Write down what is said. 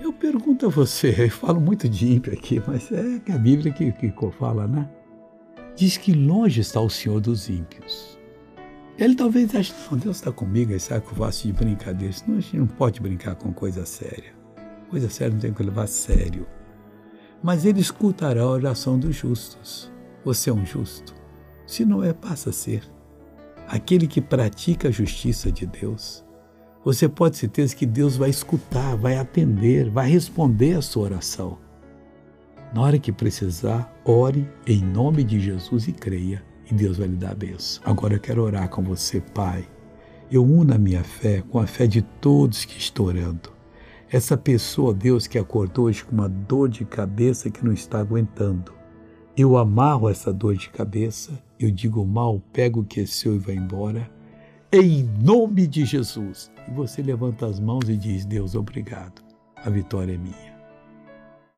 Eu pergunto a você, eu falo muito de ímpio aqui, mas é a Bíblia que, que fala, né? Diz que longe está o Senhor dos ímpios. Ele talvez ache, não, Deus está comigo, ele sabe que eu faço de brincadeira. Senão a gente não pode brincar com coisa séria. Coisa séria não tem que levar a sério. Mas ele escutará a oração dos justos. Você é um justo? Se não é, passa a ser. Aquele que pratica a justiça de Deus, você pode ter certeza que Deus vai escutar, vai atender, vai responder a sua oração. Na hora que precisar, ore em nome de Jesus e creia, e Deus vai lhe dar a benção. Agora eu quero orar com você, Pai. Eu uno a minha fé com a fé de todos que estão orando. Essa pessoa, Deus, que acordou hoje com uma dor de cabeça que não está aguentando. Eu amarro essa dor de cabeça, eu digo mal, pego o que é seu e vai embora em nome de Jesus. E você levanta as mãos e diz: Deus, obrigado. A vitória é minha.